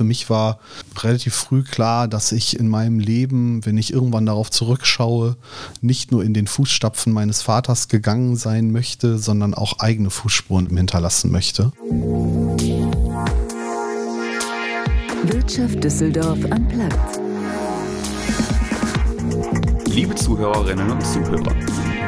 für mich war relativ früh klar, dass ich in meinem Leben, wenn ich irgendwann darauf zurückschaue, nicht nur in den Fußstapfen meines Vaters gegangen sein möchte, sondern auch eigene Fußspuren hinterlassen möchte. Wirtschaft Düsseldorf am Platz. Liebe Zuhörerinnen und Zuhörer,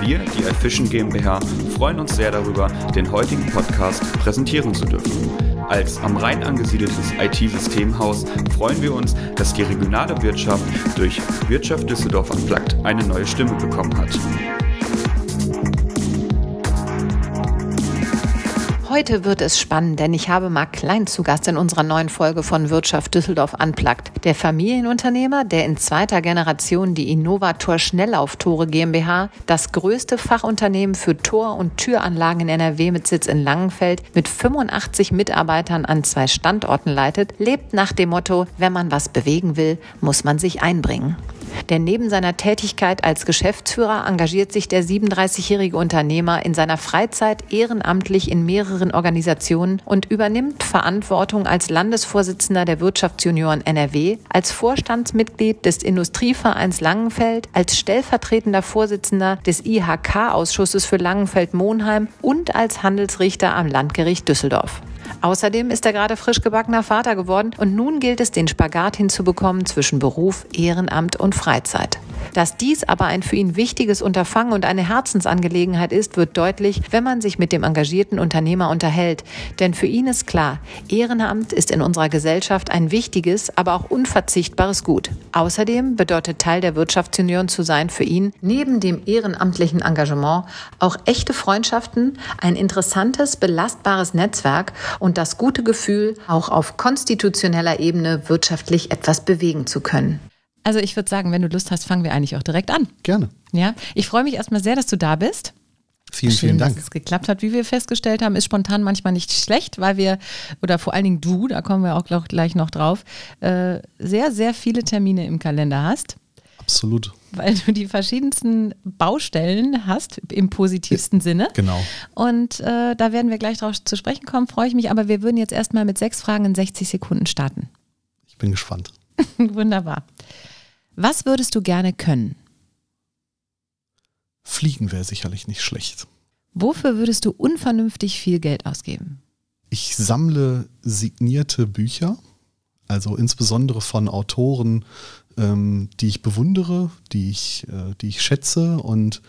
wir, die iFishing GmbH, freuen uns sehr darüber, den heutigen Podcast präsentieren zu dürfen. Als am Rhein angesiedeltes IT-Systemhaus freuen wir uns, dass die regionale Wirtschaft durch Wirtschaft Düsseldorf Unplugged eine neue Stimme bekommen hat. Heute wird es spannend, denn ich habe Marc Klein zu Gast in unserer neuen Folge von Wirtschaft Düsseldorf Unplugged. Der Familienunternehmer, der in zweiter Generation die Innovator Schnelllauftore GmbH, das größte Fachunternehmen für Tor- und Türanlagen in NRW mit Sitz in Langenfeld, mit 85 Mitarbeitern an zwei Standorten leitet, lebt nach dem Motto, wenn man was bewegen will, muss man sich einbringen. Denn neben seiner Tätigkeit als Geschäftsführer engagiert sich der 37-jährige Unternehmer in seiner Freizeit ehrenamtlich in mehreren Organisationen und übernimmt Verantwortung als Landesvorsitzender der Wirtschaftsjunioren NRW, als Vorstandsmitglied des Industrievereins Langenfeld, als stellvertretender Vorsitzender des IHK-Ausschusses für Langenfeld-Monheim und als Handelsrichter am Landgericht Düsseldorf. Außerdem ist er gerade frisch gebackener Vater geworden und nun gilt es, den Spagat hinzubekommen zwischen Beruf, Ehrenamt und Freizeit. Dass dies aber ein für ihn wichtiges Unterfangen und eine Herzensangelegenheit ist, wird deutlich, wenn man sich mit dem engagierten Unternehmer unterhält. Denn für ihn ist klar, Ehrenamt ist in unserer Gesellschaft ein wichtiges, aber auch unverzichtbares Gut. Außerdem bedeutet Teil der Wirtschaftsunion zu sein für ihn, neben dem ehrenamtlichen Engagement, auch echte Freundschaften, ein interessantes, belastbares Netzwerk und das gute Gefühl, auch auf konstitutioneller Ebene wirtschaftlich etwas bewegen zu können. Also ich würde sagen, wenn du Lust hast, fangen wir eigentlich auch direkt an. Gerne. Ja, ich freue mich erstmal sehr, dass du da bist. Vielen, Schön, vielen Dank. Dass es geklappt hat. Wie wir festgestellt haben, ist spontan manchmal nicht schlecht, weil wir, oder vor allen Dingen du, da kommen wir auch gleich noch drauf, äh, sehr, sehr viele Termine im Kalender hast. Absolut. Weil du die verschiedensten Baustellen hast, im positivsten ja, Sinne. Genau. Und äh, da werden wir gleich drauf zu sprechen kommen, freue ich mich. Aber wir würden jetzt erstmal mit sechs Fragen in 60 Sekunden starten. Ich bin gespannt. Wunderbar. Was würdest du gerne können? Fliegen wäre sicherlich nicht schlecht. Wofür würdest du unvernünftig viel Geld ausgeben? Ich sammle signierte Bücher, also insbesondere von Autoren, ähm, die ich bewundere, die ich, äh, die ich schätze. Und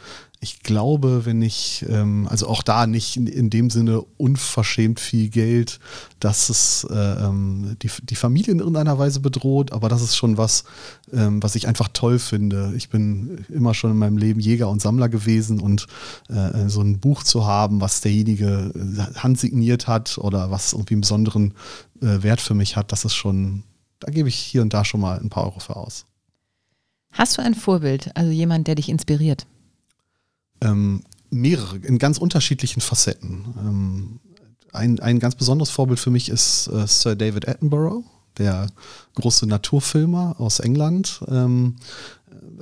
ich glaube, wenn ich, ähm, also auch da nicht in, in, dem Sinne unverschämt viel Geld, dass es äh, ähm, die, die Familie in irgendeiner Weise bedroht, aber das ist schon was, ähm, was ich einfach toll finde. Ich bin immer schon in meinem Leben Jäger und Sammler gewesen. Und äh, so ein Buch zu haben, was derjenige äh, handsigniert hat oder was irgendwie einen besonderen äh, Wert für mich hat, das ist schon, da gebe ich hier und da schon mal ein paar Euro für aus. Hast du ein Vorbild, also jemand, der dich inspiriert? ähm, mehrere, in ganz unterschiedlichen Facetten. Ähm, ein, ein ganz besonderes Vorbild für mich ist äh, Sir David Attenborough, der große Naturfilmer aus England. Ähm,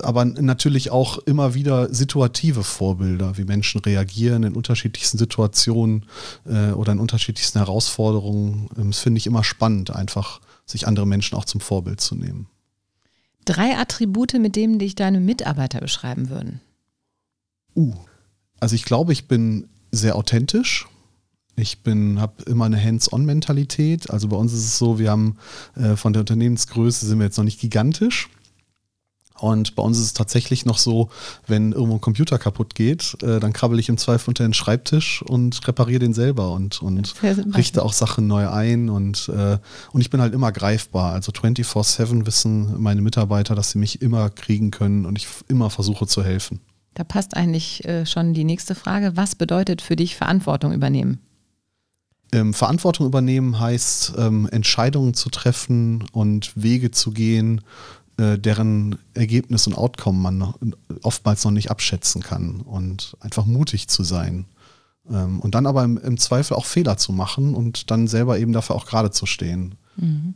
aber natürlich auch immer wieder situative Vorbilder, wie Menschen reagieren in unterschiedlichsten Situationen äh, oder in unterschiedlichsten Herausforderungen. Ähm, das finde ich immer spannend, einfach sich andere Menschen auch zum Vorbild zu nehmen. Drei Attribute, mit denen dich deine Mitarbeiter beschreiben würden. Uh, also ich glaube, ich bin sehr authentisch. Ich habe immer eine Hands-on-Mentalität. Also bei uns ist es so, wir haben äh, von der Unternehmensgröße sind wir jetzt noch nicht gigantisch. Und bei uns ist es tatsächlich noch so, wenn irgendwo ein Computer kaputt geht, äh, dann krabbel ich im Zweifel unter den Schreibtisch und repariere den selber und, und richte auch Sachen neu ein. Und, äh, und ich bin halt immer greifbar. Also 24-7 wissen meine Mitarbeiter, dass sie mich immer kriegen können und ich immer versuche zu helfen. Da passt eigentlich äh, schon die nächste Frage. Was bedeutet für dich Verantwortung übernehmen? Ähm, Verantwortung übernehmen heißt, ähm, Entscheidungen zu treffen und Wege zu gehen, äh, deren Ergebnis und Outcome man noch, oftmals noch nicht abschätzen kann und einfach mutig zu sein. Ähm, und dann aber im, im, Zweifel auch Fehler zu machen und dann selber eben dafür auch gerade zu stehen. Mhm.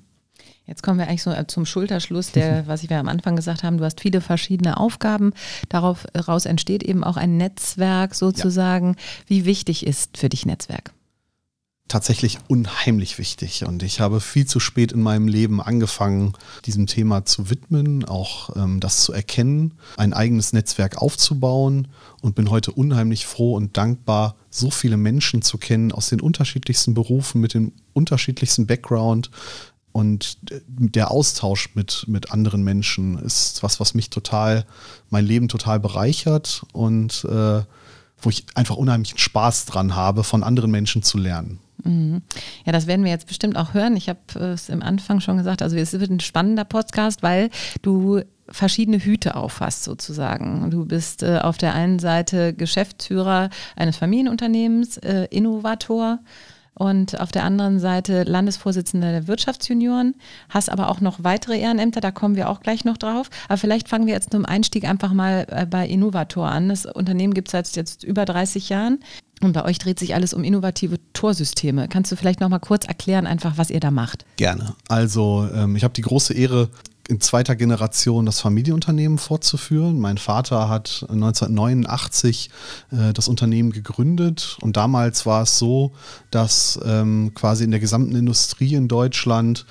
Jetzt kommen wir eigentlich so äh, zum Schulterschluss, der, was wir am Anfang gesagt haben, du hast viele verschiedene Aufgaben. Daraus entsteht eben auch ein Netzwerk sozusagen. Ja. Wie wichtig ist für dich Netzwerk? Tatsächlich unheimlich wichtig und ich habe viel zu spät in meinem Leben angefangen, diesem Thema zu widmen, auch ähm, das zu erkennen, ein eigenes Netzwerk aufzubauen und bin heute unheimlich froh und dankbar, so viele Menschen zu kennen aus den unterschiedlichsten Berufen mit dem unterschiedlichsten Background, und der Austausch mit, mit anderen Menschen ist was, was mich total, mein Leben total bereichert und äh, wo ich einfach unheimlichen Spaß dran habe, von anderen Menschen zu lernen. Mhm. Ja, das werden wir jetzt bestimmt auch hören. Ich habe es im Anfang schon gesagt, also es wird ein spannender Podcast, weil du verschiedene Hüte auffasst sozusagen. Du bist äh, auf der einen Seite Geschäftsführer eines Familienunternehmens, äh, Innovator, und auf der anderen Seite Landesvorsitzender der Wirtschaftsjunioren, hast aber auch noch weitere Ehrenämter, da kommen wir auch gleich noch drauf. Aber vielleicht fangen wir jetzt zum Einstieg einfach mal äh, bei Innovator an. Das Unternehmen gibt es seit jetzt über 30 Jahren. Und bei euch dreht sich alles um innovative Torsysteme. Kannst du vielleicht noch mal kurz erklären, einfach was ihr da macht? Gerne. Also ähm, ich habe die große Ehre, in zweiter Generation das Familienunternehmen fortzuführen. Mein Vater hat 1989 äh, das Unternehmen gegründet und damals war es so, dass ähm, quasi in der gesamten Industrie in Deutschland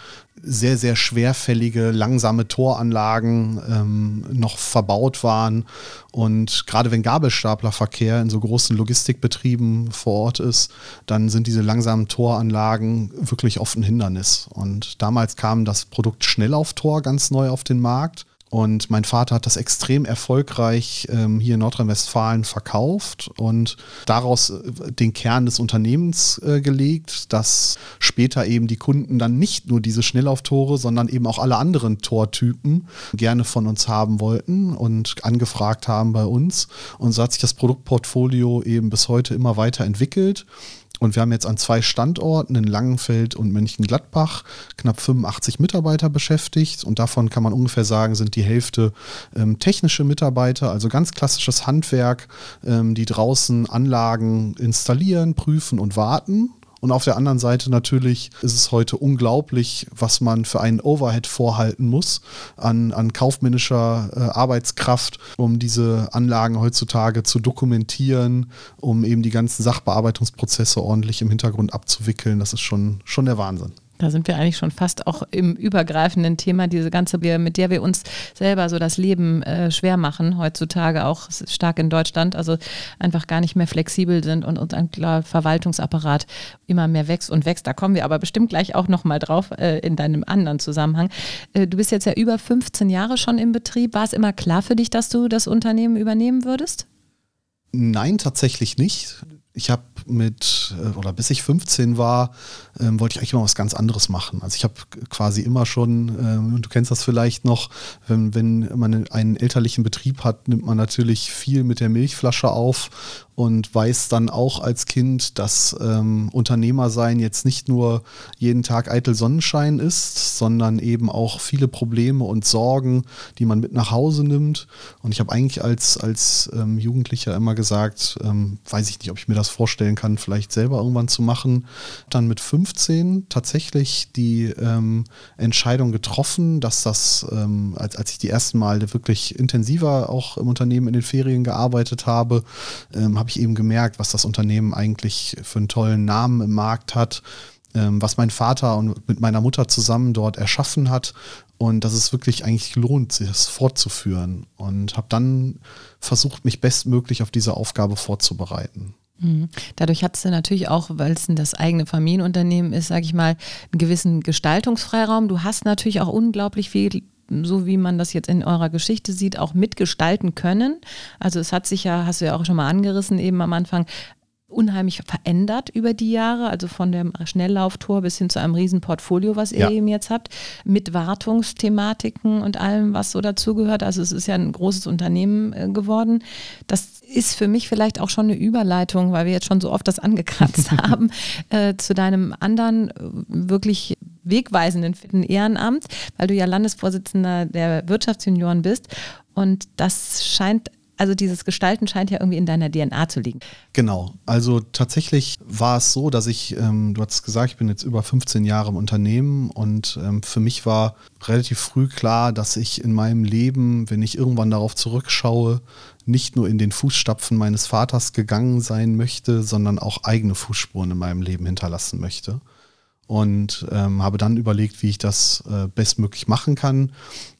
sehr, sehr schwerfällige, langsame Toranlagen ähm, noch verbaut waren. Und gerade wenn Gabelstaplerverkehr in so großen Logistikbetrieben vor Ort ist, dann sind diese langsamen Toranlagen wirklich oft ein Hindernis. Und damals kam das Produkt Schnellauftор ganz neu auf den Markt. Und mein Vater hat das extrem erfolgreich ähm, hier in Nordrhein-Westfalen verkauft und daraus äh, den Kern des Unternehmens äh, gelegt, dass später eben die Kunden dann nicht nur diese Schnellauftore, sondern eben auch alle anderen Tortypen gerne von uns haben wollten und angefragt haben bei uns. Und so hat sich das Produktportfolio eben bis heute immer weiter entwickelt. Und wir haben jetzt an zwei Standorten in Langenfeld und Mönchengladbach knapp 85 Mitarbeiter beschäftigt. Und davon kann man ungefähr sagen, sind die Hälfte ähm, technische Mitarbeiter, also ganz klassisches Handwerk, ähm, die draußen Anlagen installieren, prüfen und warten. Und auf der anderen Seite natürlich ist es heute unglaublich, was man für einen Overhead vorhalten muss an, an kaufmännischer äh, Arbeitskraft, um diese Anlagen heutzutage zu dokumentieren, um eben die ganzen Sachbearbeitungsprozesse ordentlich im Hintergrund abzuwickeln. Das ist schon, schon der Wahnsinn. Da sind wir eigentlich schon fast auch im übergreifenden Thema, diese ganze, mit der wir uns selber so das Leben äh, schwer machen, heutzutage auch stark in Deutschland, also einfach gar nicht mehr flexibel sind und unser Verwaltungsapparat immer mehr wächst und wächst. Da kommen wir aber bestimmt gleich auch nochmal drauf äh, in deinem anderen Zusammenhang. Äh, du bist jetzt ja über 15 Jahre schon im Betrieb. War es immer klar für dich, dass du das Unternehmen übernehmen würdest? Nein, tatsächlich nicht. Ich habe mit, äh, oder bis ich 15 war, ähm, wollte ich eigentlich immer was ganz anderes machen. Also ich habe quasi immer schon, ähm, du kennst das vielleicht noch, wenn, wenn man einen elterlichen Betrieb hat, nimmt man natürlich viel mit der Milchflasche auf und weiß dann auch als Kind, dass ähm, Unternehmer sein jetzt nicht nur jeden Tag eitel Sonnenschein ist, sondern eben auch viele Probleme und Sorgen, die man mit nach Hause nimmt. Und ich habe eigentlich als, als ähm, Jugendlicher immer gesagt, ähm, weiß ich nicht, ob ich mir das vorstellen kann, vielleicht selber irgendwann zu machen. Dann mit 15 tatsächlich die ähm, Entscheidung getroffen, dass das, ähm, als, als ich die ersten Mal wirklich intensiver auch im Unternehmen in den Ferien gearbeitet habe, ähm, habe ich eben gemerkt, was das Unternehmen eigentlich für einen tollen Namen im Markt hat, ähm, was mein Vater und mit meiner Mutter zusammen dort erschaffen hat und dass es wirklich eigentlich lohnt, sich das fortzuführen. Und habe dann versucht, mich bestmöglich auf diese Aufgabe vorzubereiten. Mhm. Dadurch hat es natürlich auch, weil es das eigene Familienunternehmen ist, sage ich mal, einen gewissen Gestaltungsfreiraum. Du hast natürlich auch unglaublich viel so wie man das jetzt in eurer Geschichte sieht, auch mitgestalten können. Also es hat sich ja, hast du ja auch schon mal angerissen, eben am Anfang, unheimlich verändert über die Jahre, also von dem Schnelllauftor bis hin zu einem Riesenportfolio, was ihr ja. eben jetzt habt, mit Wartungsthematiken und allem, was so dazugehört. Also es ist ja ein großes Unternehmen äh, geworden. Das ist für mich vielleicht auch schon eine Überleitung, weil wir jetzt schon so oft das angekratzt haben, äh, zu deinem anderen äh, wirklich wegweisenden vierten Ehrenamt, weil du ja Landesvorsitzender der Wirtschaftsjunioren bist. Und das scheint also dieses Gestalten scheint ja irgendwie in deiner DNA zu liegen. Genau. Also tatsächlich war es so, dass ich, ähm, du hast gesagt, ich bin jetzt über 15 Jahre im Unternehmen und ähm, für mich war relativ früh klar, dass ich in meinem Leben, wenn ich irgendwann darauf zurückschaue, nicht nur in den Fußstapfen meines Vaters gegangen sein möchte, sondern auch eigene Fußspuren in meinem Leben hinterlassen möchte. Und ähm, habe dann überlegt, wie ich das äh, bestmöglich machen kann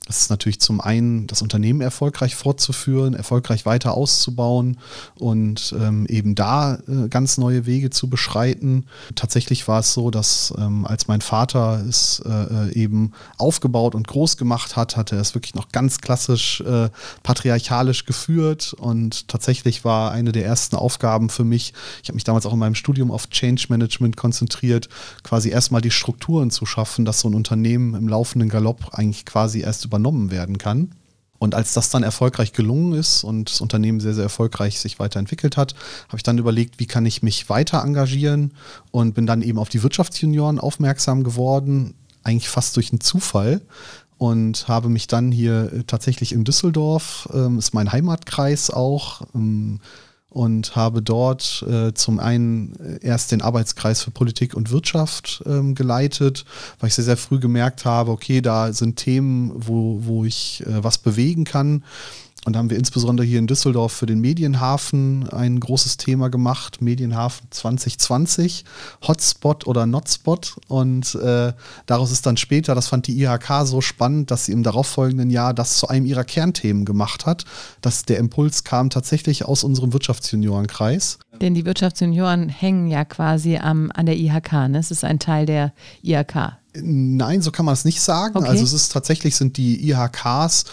das ist natürlich zum einen, das Unternehmen erfolgreich fortzuführen, erfolgreich weiter auszubauen und ähm, eben da äh, ganz neue Wege zu beschreiten. Tatsächlich war es so, dass ähm, als mein Vater es äh, äh eben aufgebaut und groß gemacht hat, hatte er es wirklich noch ganz klassisch äh, patriarchalisch geführt und tatsächlich war eine der ersten Aufgaben für mich, ich habe mich damals auch in meinem Studium auf Change Management konzentriert, quasi erstmal die Strukturen zu schaffen, dass so ein Unternehmen im laufenden Galopp eigentlich quasi erst über übernommen werden kann. Und als das dann erfolgreich gelungen ist und das Unternehmen sehr, sehr erfolgreich sich weiterentwickelt hat, habe ich dann überlegt, wie kann ich mich weiter engagieren und bin dann eben auf die Wirtschaftsjunioren aufmerksam geworden, eigentlich fast durch einen Zufall und habe mich dann hier tatsächlich in Düsseldorf, ähm, ist mein Heimatkreis auch, ähm, und habe dort äh, zum einen äh, erst den Arbeitskreis für Politik und Wirtschaft ähm, geleitet, weil ich sehr, sehr früh gemerkt habe, okay, da sind Themen, wo, wo ich äh, was bewegen kann und da haben wir insbesondere hier in Düsseldorf für den Medienhafen ein großes Thema gemacht, Medienhafen 2020, Hotspot oder Notspot. Und äh, daraus ist dann später, das fand die IHK so spannend, dass sie im darauffolgenden Jahr das zu einem ihrer Kernthemen gemacht hat. Dass der Impuls kam tatsächlich aus unserem Wirtschaftsjuniorenkreis. Denn die Wirtschaftsjunioren hängen ja quasi am, an der IHK, ne? Es ist ein Teil der IHK. Nein, so kann man es nicht sagen. Okay. Also es ist tatsächlich sind die IHKs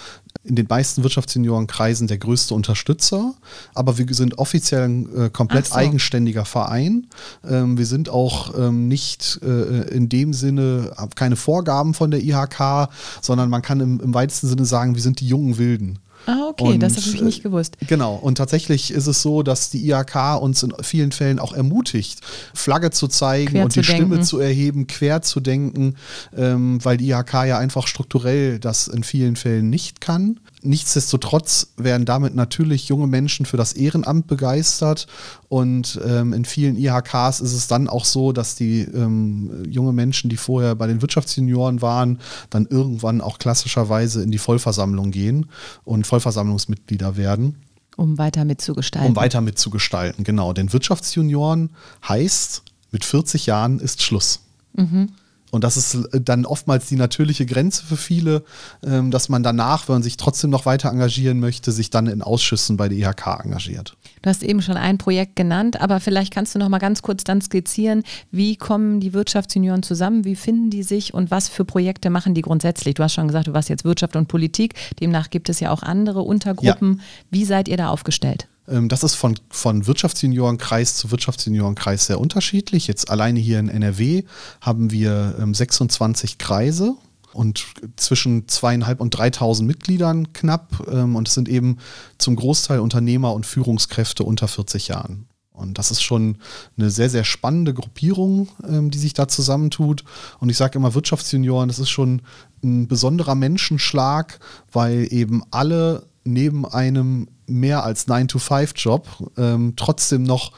in den meisten Wirtschaftsseniorenkreisen der größte Unterstützer, aber wir sind offiziell ein äh, komplett so. eigenständiger Verein. Ähm, wir sind auch ähm, nicht äh, in dem Sinne, keine Vorgaben von der IHK, sondern man kann im, im weitesten Sinne sagen, wir sind die jungen Wilden. Ah, okay, und, das habe ich nicht gewusst. Genau, und tatsächlich ist es so, dass die IHK uns in vielen Fällen auch ermutigt, Flagge zu zeigen quer und zu die denken. Stimme zu erheben, quer zu denken, ähm, weil die IHK ja einfach strukturell das in vielen Fällen nicht kann. Nichtsdestotrotz werden damit natürlich junge Menschen für das Ehrenamt begeistert und ähm, in vielen IHKs ist es dann auch so, dass die ähm, junge Menschen, die vorher bei den Wirtschaftsjunioren waren, dann irgendwann auch klassischerweise in die Vollversammlung gehen und Vollversammlungsmitglieder werden. Um weiter mitzugestalten. Um weiter mitzugestalten, genau. Denn Wirtschaftsjunioren heißt, mit 40 Jahren ist Schluss. Mhm. Und das ist äh, dann oftmals die natürliche Grenze für viele, ähm, dass man danach, wenn man sich trotzdem noch weiter engagieren möchte, sich dann in Ausschüssen bei der IHK engagiert. Du hast eben schon ein Projekt genannt, aber vielleicht kannst du noch mal ganz kurz dann skizzieren, wie kommen die Wirtschaftsjunioren zusammen, wie finden die sich und was für Projekte machen die grundsätzlich? Du hast schon gesagt, du warst jetzt Wirtschaft und Politik, demnach gibt es ja auch andere Untergruppen. Ja. Wie seid ihr da aufgestellt? Ähm, das ist von, von Wirtschaftsseniorenkreis zu Wirtschaftsseniorenkreis sehr unterschiedlich. Jetzt alleine hier in NRW haben wir 26 ähm, Kreise und zwischen zweieinhalb und 3.000 Mitgliedern knapp. Ähm, und es sind eben zum Großteil Unternehmer und Führungskräfte unter 40 Jahren. Und das ist schon eine sehr, sehr spannende Gruppierung, die sich da zusammentut. Und ich sage immer, Wirtschaftsjunioren, das ist schon ein besonderer Menschenschlag, weil eben alle neben einem mehr als 9-to-5-Job ähm, trotzdem noch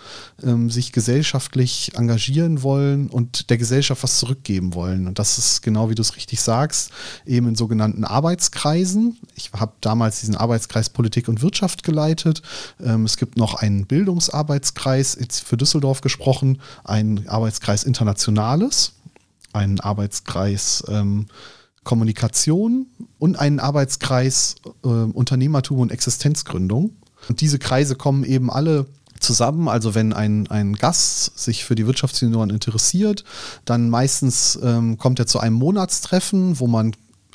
ähm, sich gesellschaftlich engagieren wollen und der Gesellschaft was zurückgeben wollen. Und das ist genau wie du es richtig sagst, eben in sogenannten Arbeitskreisen. Ich habe damals diesen Arbeitskreis Politik und Wirtschaft geleitet. Ähm, es gibt noch einen Bildungsarbeitskreis, jetzt für Düsseldorf gesprochen, einen Arbeitskreis Internationales, einen Arbeitskreis ähm, Kommunikation und einen Arbeitskreis äh, Unternehmertum und Existenzgründung. Und diese Kreise kommen eben alle zusammen. Also wenn ein, ein Gast sich für die Wirtschaftssenioren interessiert, dann meistens ähm, kommt er zu einem Monatstreffen, wo man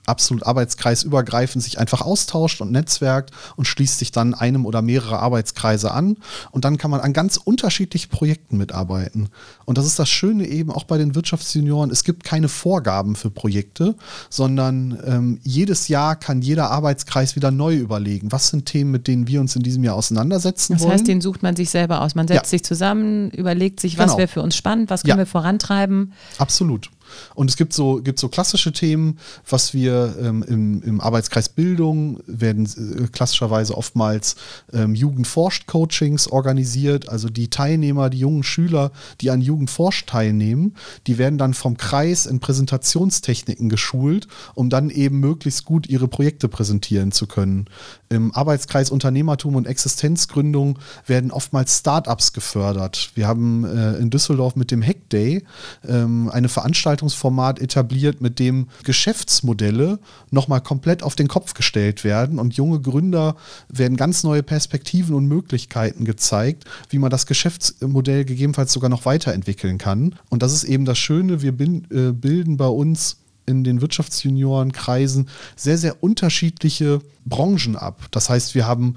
absolut arbeitskreisübergreifend sich einfach austauscht und netzwerkt und schließt sich dann einem oder mehrere Arbeitskreise an. Und dann kann man an ganz unterschiedlichen Projekten mitarbeiten. Und das ist das Schöne eben auch bei den Wirtschaftsjunioren. Es gibt keine Vorgaben für Projekte, sondern ähm, jedes Jahr kann jeder Arbeitskreis wieder neu überlegen, was sind Themen, mit denen wir uns in diesem Jahr auseinandersetzen das wollen. Das heißt, den sucht man sich selber aus. Man setzt ja. sich zusammen, überlegt sich, was genau. wäre für uns spannend, was können ja. wir vorantreiben. Absolut. Und es gibt so, gibt so klassische Themen, was wir ähm, im, im Arbeitskreis Bildung werden äh, klassischerweise oftmals ähm, Jugendforscht-Coachings organisiert. Also die Teilnehmer, die jungen Schüler, die an Jugendforscht teilnehmen, die werden dann vom Kreis in Präsentationstechniken geschult, um dann eben möglichst gut ihre Projekte präsentieren zu können. Im Arbeitskreis Unternehmertum und Existenzgründung werden oftmals Startups gefördert. Wir haben äh, in Düsseldorf mit dem Hack Day ähm, eine Veranstaltungsformat etabliert, mit dem Geschäftsmodelle nochmal komplett auf den Kopf gestellt werden und junge Gründer werden ganz neue Perspektiven und Möglichkeiten gezeigt, wie man das Geschäftsmodell gegebenenfalls sogar noch weiterentwickeln kann. Und das ist eben das Schöne, wir äh, bilden bei uns in den Wirtschaftsjuniorenkreisen sehr, sehr unterschiedliche Branchen ab. Das heißt, wir haben,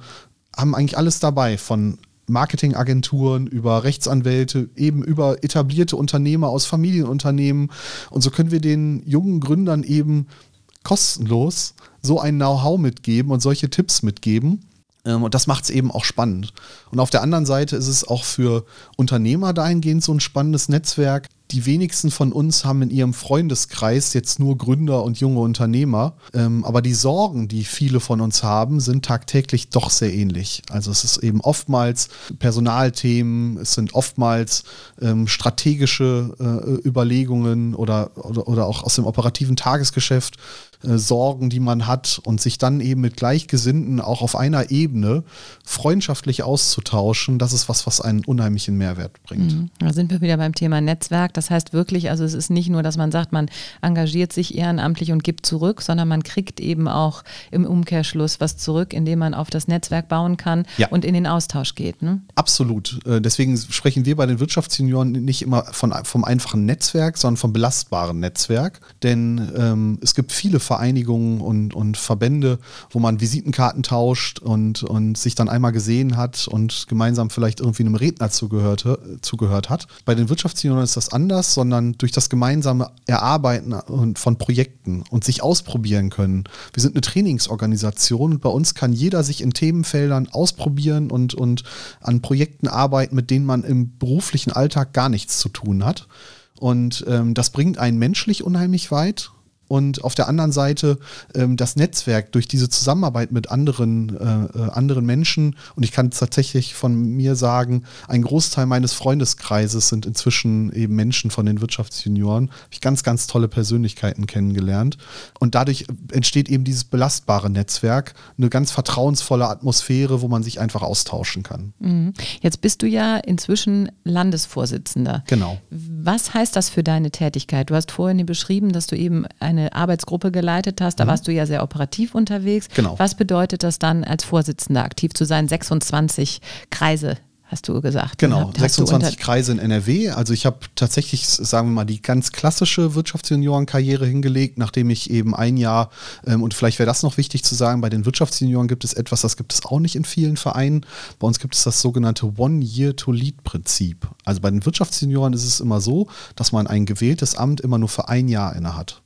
haben eigentlich alles dabei, von Marketingagenturen, über Rechtsanwälte, eben über etablierte Unternehmer aus Familienunternehmen. Und so können wir den jungen Gründern eben kostenlos so ein Know-how mitgeben und solche Tipps mitgeben. Ähm, und das macht es eben auch spannend. Und auf der anderen Seite ist es auch für Unternehmer dahingehend so ein spannendes Netzwerk, die wenigsten von uns haben in ihrem Freundeskreis jetzt nur Gründer und junge Unternehmer. Ähm, aber die Sorgen, die viele von uns haben, sind tagtäglich doch sehr ähnlich. Also es ist eben oftmals Personalthemen, es sind oftmals ähm, strategische äh, Überlegungen oder, oder, oder auch aus dem operativen Tagesgeschäft. Äh, Sorgen, die man hat und sich dann eben mit Gleichgesinnten auch auf einer Ebene freundschaftlich auszutauschen, das ist was, was einen unheimlichen Mehrwert bringt. Mhm. Da sind wir wieder beim Thema Netzwerk. Das heißt wirklich, also es ist nicht nur, dass man sagt, man engagiert sich ehrenamtlich und gibt zurück, sondern man kriegt eben auch im Umkehrschluss was zurück, indem man auf das Netzwerk bauen kann ja. und in den Austausch geht. Ne? Absolut. Äh, deswegen sprechen wir bei den Wirtschaftsjunioren nicht immer von, vom einfachen Netzwerk, sondern vom belastbaren Netzwerk. Denn ähm, es gibt viele Vereinigungen und, und Verbände, wo man Visitenkarten tauscht und, und sich dann einmal gesehen hat und gemeinsam vielleicht irgendwie einem Redner zugehört, zugehört hat. Bei den Wirtschaftsunionen ist das anders, sondern durch das gemeinsame Erarbeiten von Projekten und sich ausprobieren können. Wir sind eine Trainingsorganisation und bei uns kann jeder sich in Themenfeldern ausprobieren und, und an Projekten arbeiten, mit denen man im beruflichen Alltag gar nichts zu tun hat. Und ähm, das bringt einen menschlich unheimlich weit und auf der anderen Seite ähm, das Netzwerk durch diese Zusammenarbeit mit anderen, äh, äh, anderen Menschen. Und ich kann tatsächlich von mir sagen, ein Großteil meines Freundeskreises sind inzwischen eben Menschen von den Wirtschaftsjunioren. Habe ich ganz, ganz tolle Persönlichkeiten kennengelernt. Und dadurch entsteht eben dieses belastbare Netzwerk, eine ganz vertrauensvolle Atmosphäre, wo man sich einfach austauschen kann. Mhm. Jetzt bist du ja inzwischen Landesvorsitzender. Genau. Was heißt das für deine Tätigkeit? Du hast vorhin beschrieben, dass du eben eine eine Arbeitsgruppe geleitet hast. Da mhm. warst du ja sehr operativ unterwegs. Genau. Was bedeutet das dann, als Vorsitzender aktiv zu sein? 26 Kreise hast du gesagt. Genau, 26 Kreise in NRW. Also ich habe tatsächlich, sagen wir mal, die ganz klassische Wirtschaftsjuniorenkarriere hingelegt, nachdem ich eben ein Jahr, ähm, und vielleicht wäre das noch wichtig zu sagen, bei den Wirtschaftsjunioren gibt es etwas, das gibt es auch nicht in vielen Vereinen. Bei uns gibt es das sogenannte One-Year-to-Lead-Prinzip. Also bei den Wirtschaftsjunioren ist es immer so, dass man ein gewähltes Amt immer nur für ein Jahr innehat.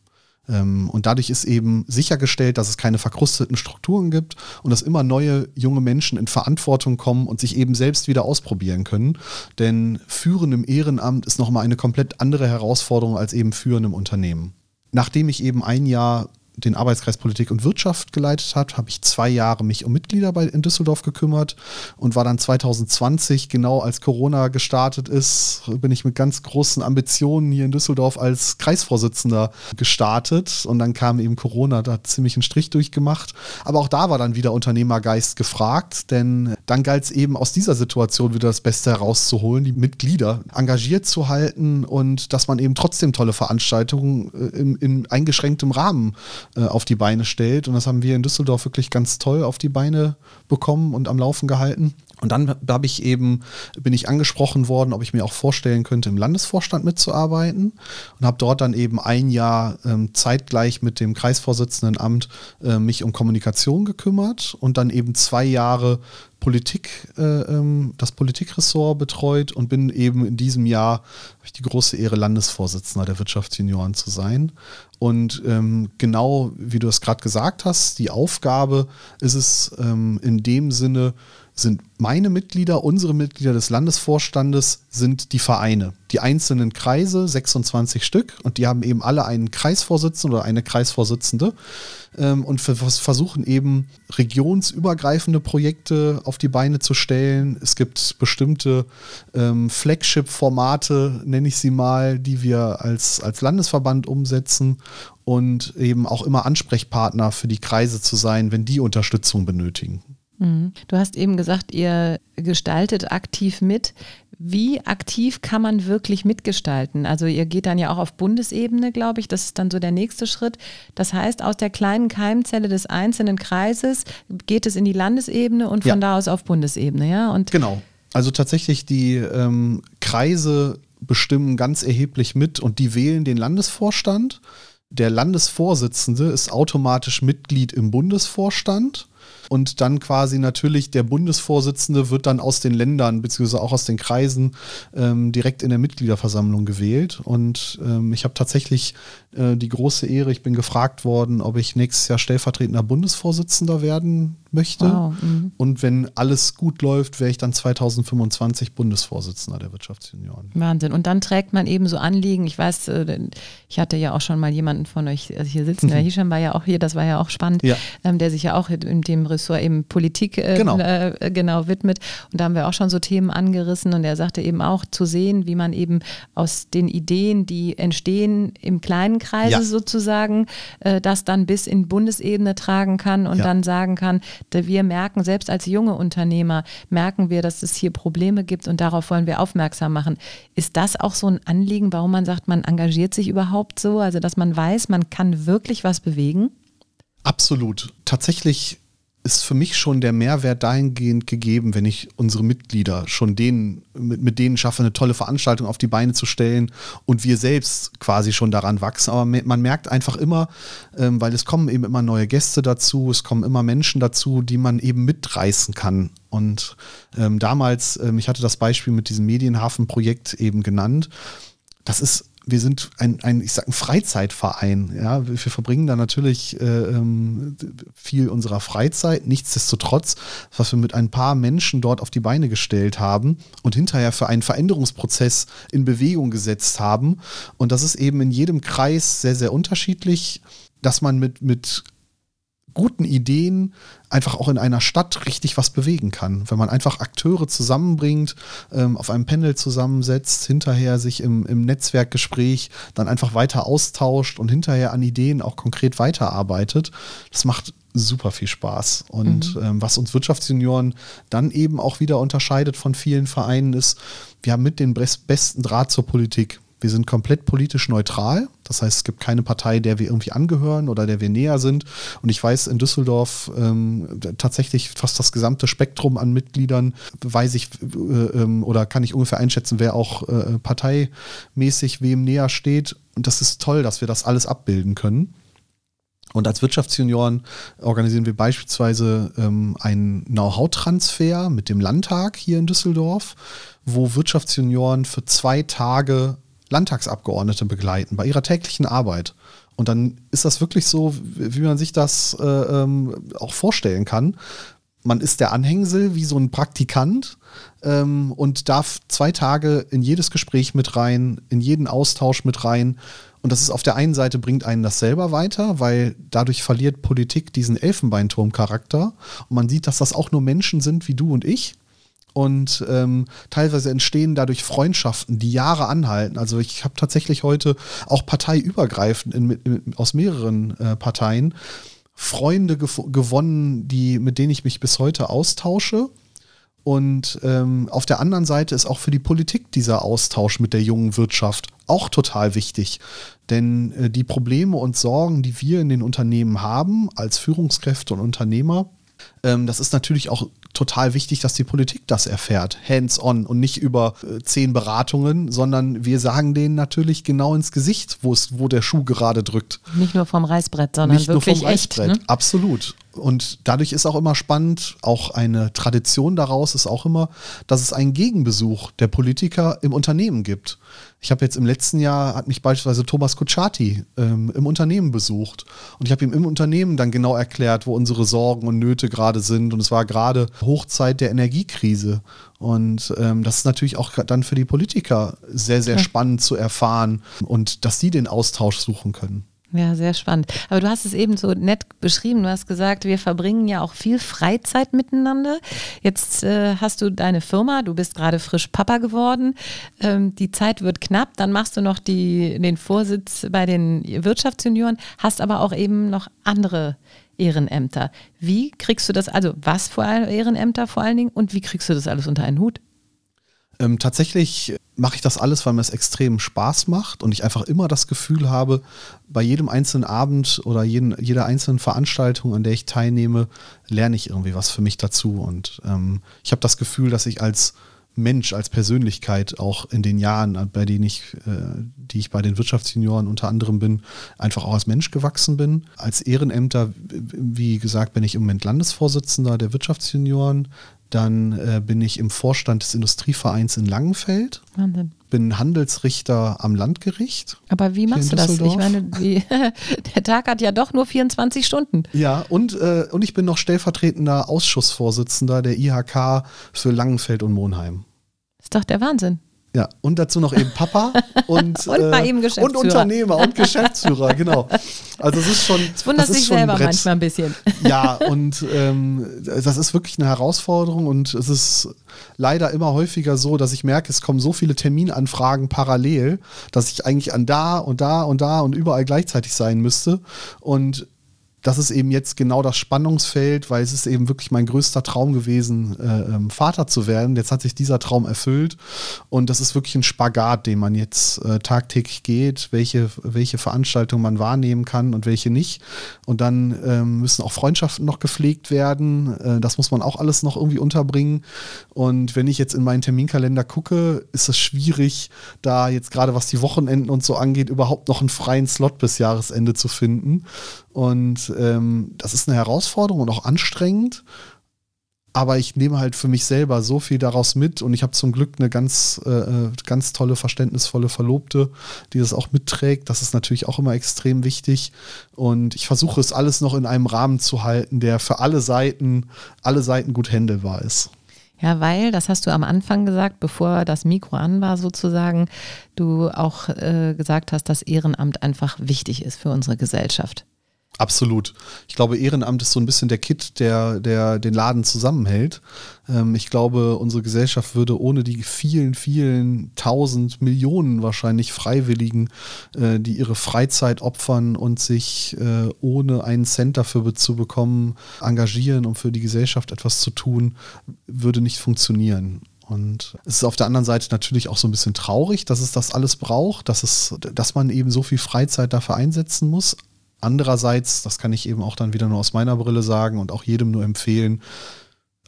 Ähm, und dadurch ist eben sichergestellt, dass es keine verkrusteten Strukturen gibt und dass immer neue junge Menschen in Verantwortung kommen und sich eben selbst wieder ausprobieren können. Denn Führen im Ehrenamt ist nochmal eine komplett andere Herausforderung als eben Führen im Unternehmen. Nachdem ich eben ein Jahr den Arbeitskreis Politik und Wirtschaft geleitet hat, habe ich zwei Jahre mich um Mitglieder bei, in Düsseldorf gekümmert und war dann 2020, genau als Corona gestartet ist, bin ich mit ganz großen Ambitionen hier in Düsseldorf als Kreisvorsitzender gestartet und dann kam eben Corona, da hat ziemlich einen Strich durchgemacht. Aber auch da war dann wieder Unternehmergeist gefragt, denn dann galt es eben aus dieser Situation wieder das Beste herauszuholen, die Mitglieder engagiert zu halten und dass man eben trotzdem tolle Veranstaltungen äh, in, in eingeschränktem Rahmen äh, auf die Beine stellt. Und das haben wir in Düsseldorf wirklich ganz toll auf die Beine bekommen und am Laufen gehalten. Und dann habe ich eben, bin ich angesprochen worden, ob ich mir auch vorstellen könnte, im Landesvorstand mitzuarbeiten und habe dort dann eben ein Jahr ähm, zeitgleich mit dem Kreisvorsitzendenamt äh, mich um Kommunikation gekümmert und dann eben zwei Jahre Politik, äh, ähm, das Politikressort betreut und bin eben in diesem Jahr, habe ich die große Ehre, Landesvorsitzender der Wirtschaftsjunioren zu sein. Und ähm, genau wie du es gerade gesagt hast, die Aufgabe ist es ähm, in dem Sinne, sind meine Mitglieder, unsere Mitglieder des Landesvorstandes sind die Vereine. Die einzelnen Kreise, 26 Stück, und die haben eben alle einen Kreisvorsitzenden oder eine Kreisvorsitzende ähm, und versuchen eben regionsübergreifende Projekte auf die Beine zu stellen. Es gibt bestimmte ähm, Flagship-Formate, nenne ich sie mal, die wir als, als Landesverband umsetzen und eben auch immer Ansprechpartner für die Kreise zu sein, wenn die Unterstützung benötigen. Mhm. Du hast eben gesagt, ihr gestaltet aktiv mit. Wie aktiv kann man wirklich mitgestalten? Also ihr geht dann ja auch auf Bundesebene, glaube ich. Das ist dann so der nächste Schritt. Das heißt, aus der kleinen Keimzelle des einzelnen Kreises geht es in die Landesebene und von ja. da aus auf Bundesebene, ja? Und genau. Also tatsächlich die ähm, Kreise bestimmen ganz erheblich mit und die wählen den Landesvorstand. Der Landesvorsitzende ist automatisch Mitglied im Bundesvorstand und dann quasi natürlich der Bundesvorsitzende wird dann aus den Ländern beziehungsweise auch aus den Kreisen ähm, direkt in der Mitgliederversammlung gewählt. Und ähm, ich habe tatsächlich äh, die große Ehre, ich bin gefragt worden, ob ich nächstes Jahr stellvertretender Bundesvorsitzender werden möchte. Wow. Mhm. Und wenn alles gut läuft, wäre ich dann 2025 Bundesvorsitzender der Wirtschaftsunion. Wahnsinn. Und dann trägt man eben so Anliegen. Ich weiß, äh, ich hatte ja auch schon mal jemanden von euch also hier sitzen. Der Hisham war ja auch hier, das war ja auch spannend, ja. Ähm, der sich ja auch in dem Ressort eben Politik äh, genau. Äh, genau widmet. Und da haben wir auch schon so Themen angerissen. Und er sagte eben auch zu sehen, wie man eben aus den Ideen, die entstehen im kleinen Kreise ja. sozusagen, äh, das dann bis in Bundesebene tragen kann und ja. dann sagen kann, wir merken, selbst als junge Unternehmer, merken wir, dass es hier Probleme gibt und darauf wollen wir aufmerksam machen. Ist das auch so ein Anliegen, warum man sagt, man engagiert sich überhaupt so? Also, dass man weiß, man kann wirklich was bewegen? Absolut. Tatsächlich ist für mich schon der Mehrwert dahingehend gegeben, wenn ich unsere Mitglieder schon denen, mit, mit denen schaffe, eine tolle Veranstaltung auf die Beine zu stellen und wir selbst quasi schon daran wachsen. Aber man merkt einfach immer, ähm, weil es kommen eben immer neue Gäste dazu, es kommen immer Menschen dazu, die man eben mitreißen kann. Und ähm, damals, ähm, ich hatte das Beispiel mit diesem Medienhafen-Projekt eben genannt, das ist wir sind ein, ein ich sag, ein Freizeitverein. Ja, wir, verbringen da natürlich äh, ähm, viel unserer Freizeit. Nichtsdestotrotz, was wir mit ein paar Menschen dort auf die Beine gestellt haben und hinterher für einen Veränderungsprozess in Bewegung gesetzt haben. Und das ist eben in jedem Kreis sehr, sehr unterschiedlich, dass man mit, mit guten Ideen einfach auch in einer Stadt richtig was bewegen kann. Wenn man einfach Akteure zusammenbringt, ähm, auf einem Panel zusammensetzt, hinterher sich im, im Netzwerkgespräch dann einfach weiter austauscht und hinterher an Ideen auch konkret weiterarbeitet. Das macht super viel Spaß. Und mhm. ähm, was uns Wirtschaftsjunioren dann eben auch wieder unterscheidet von vielen Vereinen ist, wir haben mit den besten Draht zur Politik. Wir sind komplett politisch neutral. Das heißt, es gibt keine Partei, der wir irgendwie angehören oder der wir näher sind. Und ich weiß in Düsseldorf ähm, tatsächlich fast das gesamte Spektrum an Mitgliedern, weiß ich äh, ähm, oder kann ich ungefähr einschätzen, wer auch äh, parteimäßig wem näher steht. Und das ist toll, dass wir das alles abbilden können. Und als Wirtschaftsjunioren organisieren wir beispielsweise ähm, einen Know-how-Transfer mit dem Landtag hier in Düsseldorf, wo Wirtschaftsjunioren für zwei Tage Landtagsabgeordnete begleiten bei ihrer täglichen Arbeit. Und dann ist das wirklich so, wie man sich das äh, ähm, auch vorstellen kann. Man ist der Anhängsel wie so ein Praktikant ähm, und darf zwei Tage in jedes Gespräch mit rein, in jeden Austausch mit rein. Und das ist auf der einen Seite bringt einen das selber weiter, weil dadurch verliert Politik diesen Elfenbeinturm-Charakter. Und man sieht, dass das auch nur Menschen sind wie du und ich und ähm, teilweise entstehen dadurch Freundschaften, die Jahre anhalten. Also ich habe tatsächlich heute auch parteiübergreifend in, in, aus mehreren äh, Parteien Freunde gewonnen, die, mit denen ich mich bis heute austausche. Und ähm, auf der anderen Seite ist auch für die Politik dieser Austausch mit der jungen Wirtschaft auch total wichtig. Denn äh, die Probleme und Sorgen, die wir in den Unternehmen haben, als Führungskräfte und Unternehmer, ähm, das ist natürlich auch total wichtig, dass die Politik das erfährt, hands-on und nicht über äh, zehn Beratungen, sondern wir sagen denen natürlich genau ins Gesicht, wo es, wo der Schuh gerade drückt. Nicht nur vom Reißbrett, sondern nicht wirklich nur vom Reißbrett. echt. Ne? Absolut. Und dadurch ist auch immer spannend, auch eine Tradition daraus ist auch immer, dass es einen Gegenbesuch der Politiker im Unternehmen gibt. Ich habe jetzt im letzten Jahr, hat mich beispielsweise Thomas Kutschaty ähm, im Unternehmen besucht. Und ich habe ihm im Unternehmen dann genau erklärt, wo unsere Sorgen und Nöte gerade sind. Und es war gerade Hochzeit der Energiekrise. Und ähm, das ist natürlich auch dann für die Politiker sehr, sehr ja. spannend zu erfahren und dass sie den Austausch suchen können. Ja, sehr spannend. Aber du hast es eben so nett beschrieben. Du hast gesagt, wir verbringen ja auch viel Freizeit miteinander. Jetzt äh, hast du deine Firma, du bist gerade frisch Papa geworden. Ähm, die Zeit wird knapp. Dann machst du noch die, den Vorsitz bei den Wirtschaftsjunioren, hast aber auch eben noch andere Ehrenämter. Wie kriegst du das, also was für Ehrenämter vor allen Dingen und wie kriegst du das alles unter einen Hut? Ähm, tatsächlich mache ich das alles, weil mir es extrem Spaß macht und ich einfach immer das Gefühl habe, bei jedem einzelnen Abend oder jeden, jeder einzelnen Veranstaltung, an der ich teilnehme, lerne ich irgendwie was für mich dazu. Und ähm, ich habe das Gefühl, dass ich als Mensch, als Persönlichkeit auch in den Jahren, bei denen ich, äh, die ich bei den Wirtschaftsjunioren unter anderem bin, einfach auch als Mensch gewachsen bin. Als Ehrenämter, wie gesagt, bin ich im Moment Landesvorsitzender der Wirtschaftsjunioren. Dann äh, bin ich im Vorstand des Industrievereins in Langenfeld. Wahnsinn. Bin Handelsrichter am Landgericht. Aber wie machst du das? Ich meine, wie, der Tag hat ja doch nur 24 Stunden. Ja, und, äh, und ich bin noch stellvertretender Ausschussvorsitzender der IHK für Langenfeld und Monheim. Das ist doch der Wahnsinn. Ja, und dazu noch eben Papa und, und, äh, und Unternehmer und Geschäftsführer, genau. Also es ist schon. Es wundert sich selber ein manchmal ein bisschen. Ja, und ähm, das ist wirklich eine Herausforderung und es ist leider immer häufiger so, dass ich merke, es kommen so viele Terminanfragen parallel, dass ich eigentlich an da und da und da und überall gleichzeitig sein müsste. Und das ist eben jetzt genau das Spannungsfeld, weil es ist eben wirklich mein größter Traum gewesen, äh, ähm, Vater zu werden. Jetzt hat sich dieser Traum erfüllt und das ist wirklich ein Spagat, den man jetzt äh, tagtäglich geht, welche, welche Veranstaltungen man wahrnehmen kann und welche nicht. Und dann ähm, müssen auch Freundschaften noch gepflegt werden. Äh, das muss man auch alles noch irgendwie unterbringen. Und wenn ich jetzt in meinen Terminkalender gucke, ist es schwierig, da jetzt gerade was die Wochenenden und so angeht, überhaupt noch einen freien Slot bis Jahresende zu finden. Und ähm, das ist eine Herausforderung und auch anstrengend. Aber ich nehme halt für mich selber so viel daraus mit und ich habe zum Glück eine ganz, äh, äh, ganz tolle, verständnisvolle Verlobte, die das auch mitträgt. Das ist natürlich auch immer extrem wichtig. Und ich versuche es alles noch in einem Rahmen zu halten, der für alle Seiten, alle Seiten gut händelbar ist. Ja, weil, das hast du am Anfang gesagt, bevor das Mikro an war sozusagen, du auch äh, gesagt hast, dass Ehrenamt einfach wichtig ist für unsere Gesellschaft. Absolut. Ich glaube, Ehrenamt ist so ein bisschen der Kit, der, der den Laden zusammenhält. Ähm, ich glaube, unsere Gesellschaft würde ohne die vielen, vielen tausend Millionen wahrscheinlich Freiwilligen, äh, die ihre Freizeit opfern und sich äh, ohne einen Cent dafür zu bekommen, engagieren, um für die Gesellschaft etwas zu tun, würde nicht funktionieren. Und es ist auf der anderen Seite natürlich auch so ein bisschen traurig, dass es das alles braucht, dass, es, dass man eben so viel Freizeit dafür einsetzen muss. Andererseits, das kann ich eben auch dann wieder nur aus meiner Brille sagen und auch jedem nur empfehlen,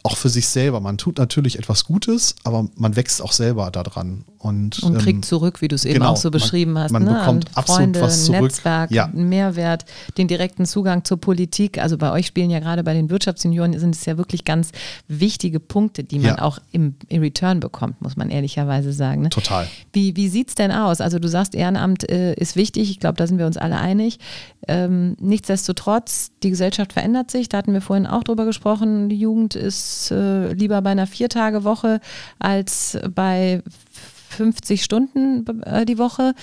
auch für sich selber. Man tut natürlich etwas Gutes, aber man wächst auch selber daran. Und, und kriegt ähm, zurück, wie du es eben genau, auch so beschrieben man, hast. Man ne? bekommt und absolut Freunde, was zurück. Netzwerk, ja. Mehrwert, den direkten Zugang zur Politik. Also bei euch spielen ja gerade bei den Wirtschaftssenioren sind es ja wirklich ganz wichtige Punkte, die man ja. auch im, im, Return bekommt, muss man ehrlicherweise sagen. Ne? Total. Wie, wie sieht es denn aus? Also du sagst, Ehrenamt äh, ist wichtig. Ich glaube, da sind wir uns alle einig. Ähm, nichtsdestotrotz, die Gesellschaft verändert sich. Da hatten wir vorhin auch drüber gesprochen. Die Jugend ist äh, lieber bei einer Viertagewoche als bei 50 Stunden äh, die Woche.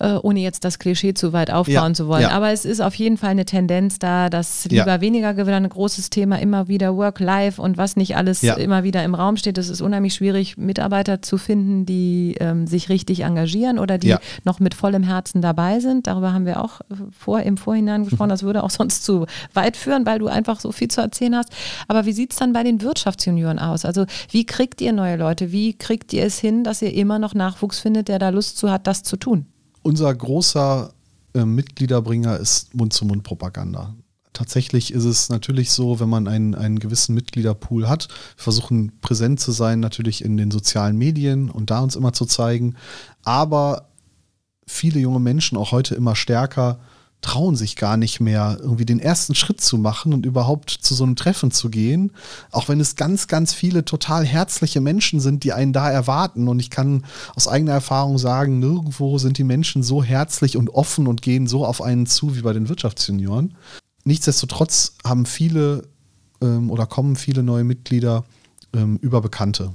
Äh, ohne jetzt das Klischee zu weit aufbauen ja, zu wollen. Ja. Aber es ist auf jeden Fall eine Tendenz da, dass lieber ja. weniger gewinnt. Ein großes Thema immer wieder Work-Life und was nicht alles immer wieder im Raum steht. Es ist unheimlich schwierig, Mitarbeiter zu finden, die ähm, sich richtig engagieren oder die noch mit vollem Herzen dabei sind. Darüber haben wir auch vor, im Vorhinein gesprochen. Das würde auch sonst zu weit führen, weil du einfach so viel zu erzählen hast. Aber wie sieht es dann bei den Wirtschaftsjunioren aus? Also wie kriegt ihr neue Leute? Wie kriegt ihr es hin, dass ihr immer noch Nachwuchs findet, der da Lust zu hat, das zu tun? Unser großer äh, Mitgliederbringer ist Mund-zu-Mund-Propaganda. Tatsächlich ist es natürlich so, wenn man einen, einen gewissen Mitgliederpool hat, versuchen präsent zu sein, natürlich in den sozialen Medien und da uns immer zu zeigen. Aber viele junge Menschen, auch heute immer stärker, trauen sich gar nicht mehr, irgendwie den ersten Schritt zu machen und überhaupt zu so einem Treffen zu gehen. Auch wenn es ganz, ganz viele total herzliche Menschen sind, die einen da erwarten. Und ich kann aus eigener Erfahrung sagen, nirgendwo sind die Menschen so herzlich und offen und gehen so auf einen zu wie bei den Wirtschaftsjunioren. Nichtsdestotrotz haben viele ähm, oder kommen viele neue Mitglieder ähm, über Bekannte.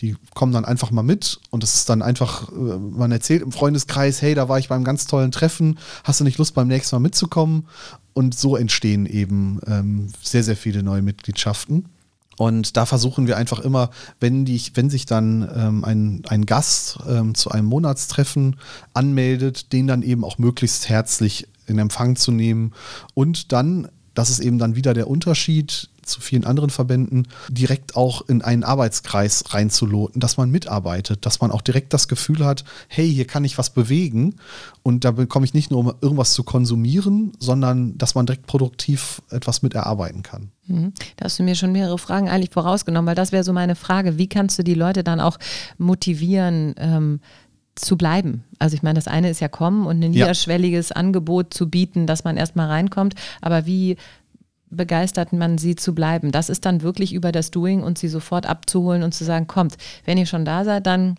Die kommen dann einfach mal mit und es ist dann einfach, äh, man erzählt im Freundeskreis, hey, da war ich beim ganz tollen Treffen, hast du nicht Lust beim nächsten Mal mitzukommen? Und so entstehen eben ähm, sehr, sehr viele neue Mitgliedschaften. Und da versuchen wir einfach immer, wenn, die, wenn sich dann ähm, ein, ein Gast ähm, zu einem Monatstreffen anmeldet, den dann eben auch möglichst herzlich in Empfang zu nehmen und dann, das ist eben dann wieder der Unterschied, zu vielen anderen Verbänden, direkt auch in einen Arbeitskreis reinzuloten, dass man mitarbeitet, dass man auch direkt das Gefühl hat, hey, hier kann ich was bewegen und da bekomme ich nicht nur, um irgendwas zu konsumieren, sondern dass man direkt produktiv etwas mit erarbeiten kann. Mhm. Da hast du mir schon mehrere Fragen eigentlich vorausgenommen, weil das wäre so meine Frage. Wie kannst du die Leute dann auch motivieren, ähm, zu bleiben. Also ich meine, das eine ist ja kommen und ein niederschwelliges ja. Angebot zu bieten, dass man erstmal reinkommt. Aber wie begeistert man sie zu bleiben. Das ist dann wirklich über das Doing und sie sofort abzuholen und zu sagen, kommt, wenn ihr schon da seid, dann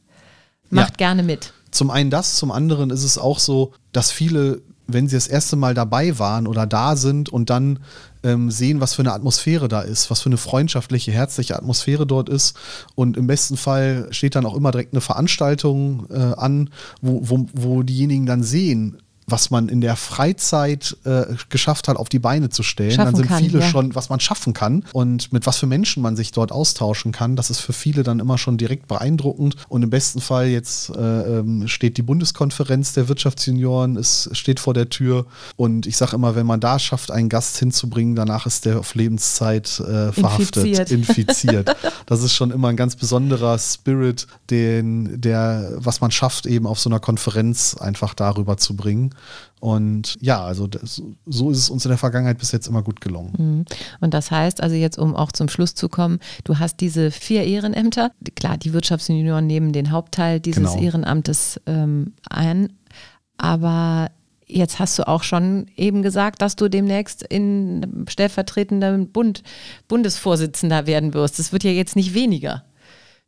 macht ja. gerne mit. Zum einen das, zum anderen ist es auch so, dass viele, wenn sie das erste Mal dabei waren oder da sind und dann ähm, sehen, was für eine Atmosphäre da ist, was für eine freundschaftliche, herzliche Atmosphäre dort ist. Und im besten Fall steht dann auch immer direkt eine Veranstaltung äh, an, wo, wo, wo diejenigen dann sehen, was man in der Freizeit äh, geschafft hat, auf die Beine zu stellen. Schaffen dann sind kann, viele ja. schon, was man schaffen kann und mit was für Menschen man sich dort austauschen kann. Das ist für viele dann immer schon direkt beeindruckend. Und im besten Fall jetzt äh, ähm, steht die Bundeskonferenz der Wirtschaftsjunioren, es steht vor der Tür. Und ich sage immer, wenn man da schafft, einen Gast hinzubringen, danach ist der auf Lebenszeit äh, verhaftet, Infiziert. infiziert. das ist schon immer ein ganz besonderer Spirit, den, der, was man schafft, eben auf so einer Konferenz einfach darüber zu bringen. Und ja, also das, so ist es uns in der Vergangenheit bis jetzt immer gut gelungen. Mhm. Und das heißt, also jetzt, um auch zum Schluss zu kommen, du hast diese vier Ehrenämter. Klar, die Wirtschaftsjunioren nehmen den Hauptteil dieses Genau. Ehrenamtes ähm, ein. Aber jetzt hast du auch schon eben gesagt, dass du demnächst in stellvertretender Bund, Bundesvorsitzender werden wirst. Das wird ja jetzt nicht weniger.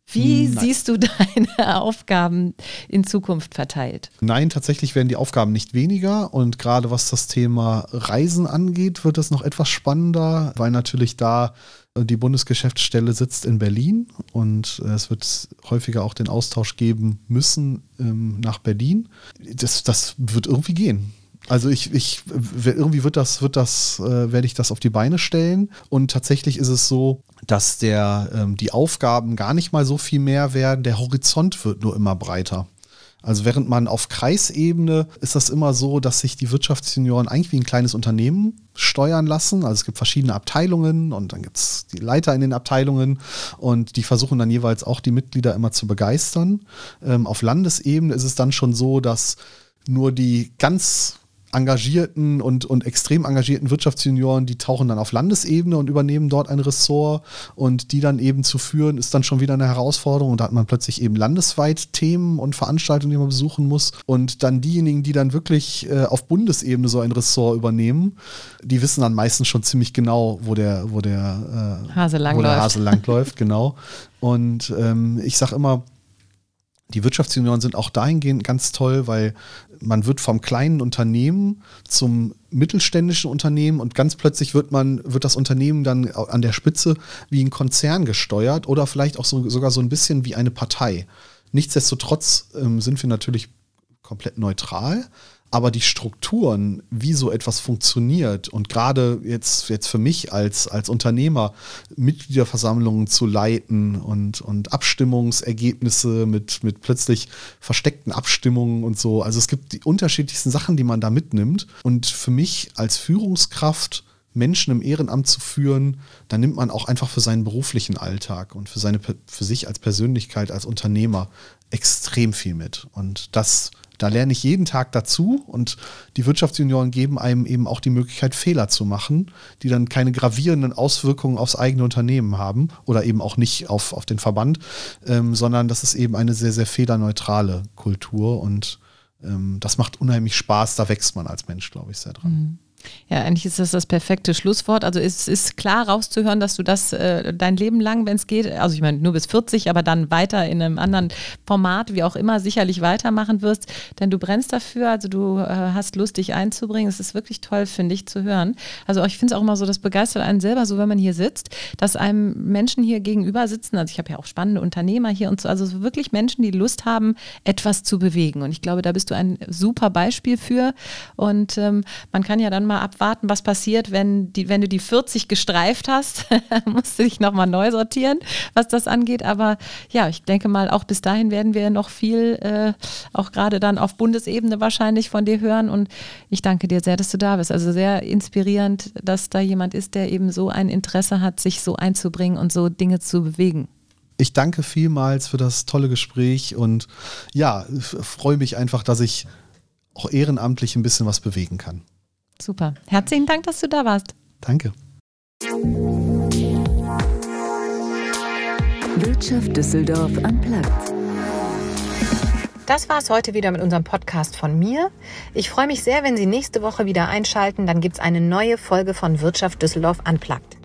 Wie Nein. siehst du deine Aufgaben in Zukunft verteilt? Nein, tatsächlich werden die Aufgaben nicht weniger und gerade was das Thema Reisen angeht, wird es noch etwas spannender, weil natürlich da äh, die Bundesgeschäftsstelle sitzt in Berlin und äh, es wird häufiger auch den Austausch geben müssen ähm, nach Berlin. Das, das wird irgendwie gehen. Also ich, ich irgendwie wird das, wird das, äh, werde ich das auf die Beine stellen. Und tatsächlich ist es so, dass der, ähm, die Aufgaben gar nicht mal so viel mehr werden. Der Horizont wird nur immer breiter. Also während man auf Kreisebene ist das immer so, dass sich die Wirtschaftssenioren eigentlich wie ein kleines Unternehmen steuern lassen. Also es gibt verschiedene Abteilungen und dann gibt es die Leiter in den Abteilungen und die versuchen dann jeweils auch die Mitglieder immer zu begeistern. Ähm, auf Landesebene ist es dann schon so, dass nur die ganz engagierten und, und extrem engagierten Wirtschaftsjunioren, die tauchen dann auf Landesebene und übernehmen dort ein Ressort und die dann eben zu führen, ist dann schon wieder eine Herausforderung und da hat man plötzlich eben landesweit Themen und Veranstaltungen, die man besuchen muss und dann diejenigen, die dann wirklich äh, auf Bundesebene so ein Ressort übernehmen, die wissen dann meistens schon ziemlich genau, wo der, wo der, äh, Hase wo der. Hase langläuft, genau. Und ähm, ich sage immer, die Wirtschaftsjunioren sind auch dahingehend ganz toll, weil man wird vom kleinen Unternehmen zum mittelständischen Unternehmen und ganz plötzlich wird man, wird das Unternehmen dann an der Spitze wie ein Konzern gesteuert oder vielleicht auch so, sogar so ein bisschen wie eine Partei. Nichtsdestotrotz ähm, sind wir natürlich komplett neutral, aber die Strukturen, wie so etwas funktioniert und gerade jetzt, jetzt für mich als, als Unternehmer Mitgliederversammlungen zu leiten und, und Abstimmungsergebnisse mit, mit plötzlich versteckten Abstimmungen und so. Also es gibt die unterschiedlichsten Sachen, die man da mitnimmt. Und für mich als Führungskraft Menschen im Ehrenamt zu führen, da nimmt man auch einfach für seinen beruflichen Alltag und für seine für sich als Persönlichkeit, als Unternehmer extrem viel mit. Und das, da lerne ich jeden Tag dazu und die Wirtschaftsjunioren geben einem eben auch die Möglichkeit, Fehler zu machen, die dann keine gravierenden Auswirkungen aufs eigene Unternehmen haben oder eben auch nicht auf, auf den Verband, ähm, sondern das ist eben eine sehr, sehr federneutrale Kultur und ähm, das macht unheimlich Spaß, da wächst man als Mensch, glaube ich, sehr dran. Mhm. Ja, eigentlich ist das das perfekte Schlusswort. Also es ist klar rauszuhören, dass du das äh, dein Leben lang, wenn es geht, also ich meine nur bis 40, aber dann weiter in einem anderen Format, wie auch immer, sicherlich weitermachen wirst, denn du brennst dafür, also du äh, hast Lust, dich einzubringen. Es ist wirklich toll, finde ich, zu hören. Also ich finde es auch immer so, das begeistert einen selber, so wenn man hier sitzt, dass einem Menschen hier gegenüber sitzen, also ich habe ja auch spannende Unternehmer hier und so, also wirklich Menschen, die Lust haben, etwas zu bewegen. Und ich glaube, da bist du ein super Beispiel für. Und ähm, man kann ja dann mal abwarten, was passiert, wenn, die, wenn du die 40 gestreift hast. musst du dich nochmal neu sortieren, was das angeht. Aber ja, ich denke mal, auch bis dahin werden wir noch viel, äh, auch gerade dann auf Bundesebene wahrscheinlich von dir hören. Und ich danke dir sehr, dass du da bist. Also sehr inspirierend, dass da jemand ist, der eben so ein Interesse hat, sich so einzubringen und so Dinge zu bewegen. Ich danke vielmals für das tolle Gespräch und ja, freue mich einfach, dass ich auch ehrenamtlich ein bisschen was bewegen kann. Super. Herzlichen Dank, dass du da warst. Danke. Wirtschaft Düsseldorf am Platz. Das war es heute wieder mit unserem Podcast von mir. Ich freue mich sehr, wenn Sie nächste Woche wieder einschalten. Dann gibt es eine neue Folge von Wirtschaft Düsseldorf Unplugged.